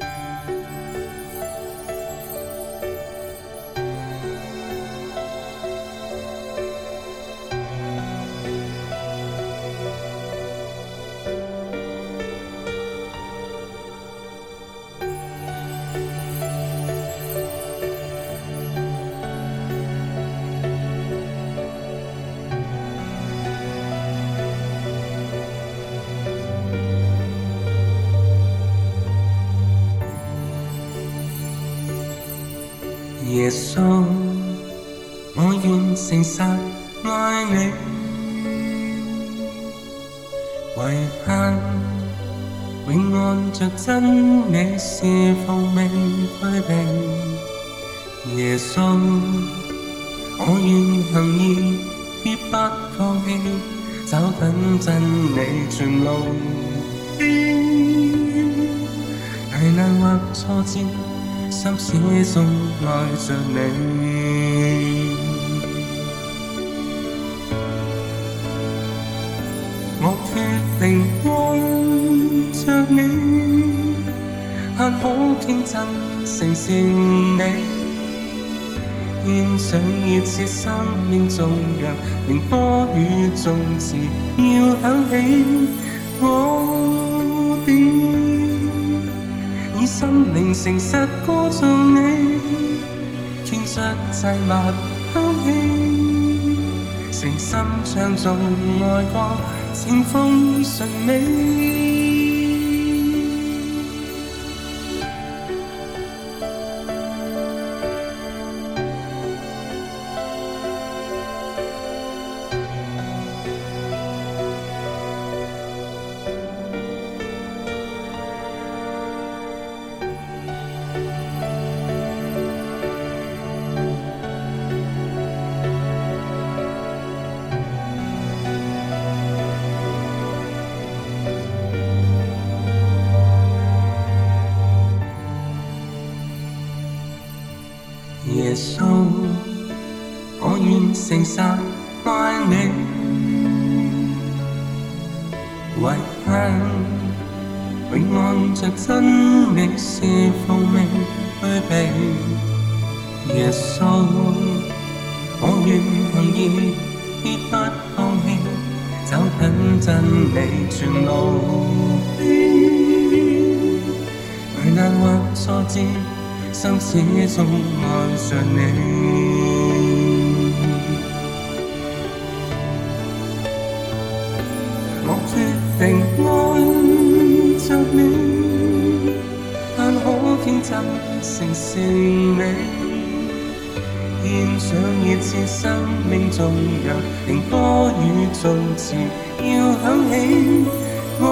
何?耶稣，我愿诚实爱你，唯盼永按着真理侍奉命归命。耶稣，我愿行义，必不放弃，找紧真理全路。危难或挫折。心始终爱着你，我决定爱着你，盼可天真成善美，献上热切生命颂扬，令歌与颂词要响起。我定。心灵诚实歌颂你，穿出祭物香气，诚心唱颂爱歌，清风顺美。稣，我愿诚实爱你，唯盼永按着真理侍奉命去避。耶稣，我愿行义，必不放弃，走紧真理全路。危难或挫折。心始终爱着你，我决定爱着你，但可见真诚善美，献上热切生命颂扬，令歌与颂词要响起。我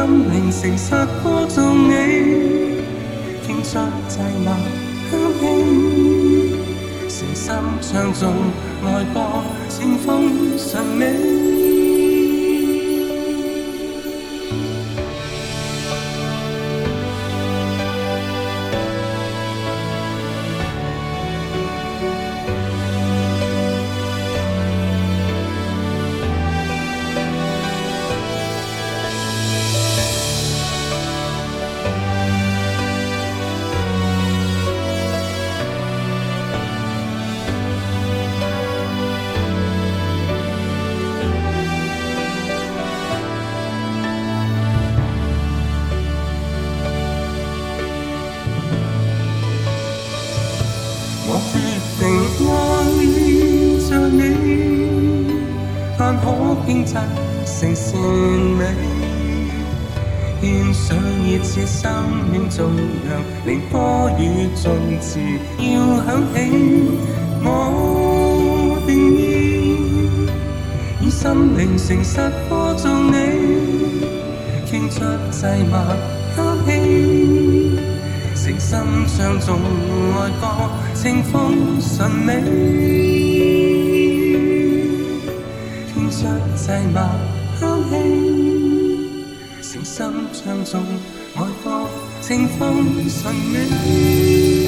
心灵诚实歌颂你，倾出祭物香气，诚心唱颂爱歌，清风但可倾真诚善美，献上热切生命颂扬，令歌与颂词要响起。我定义以心灵诚实歌颂你，倾出祭物香气，诚心唱颂爱歌，清风顺美。诚心唱颂爱歌，清风纯美。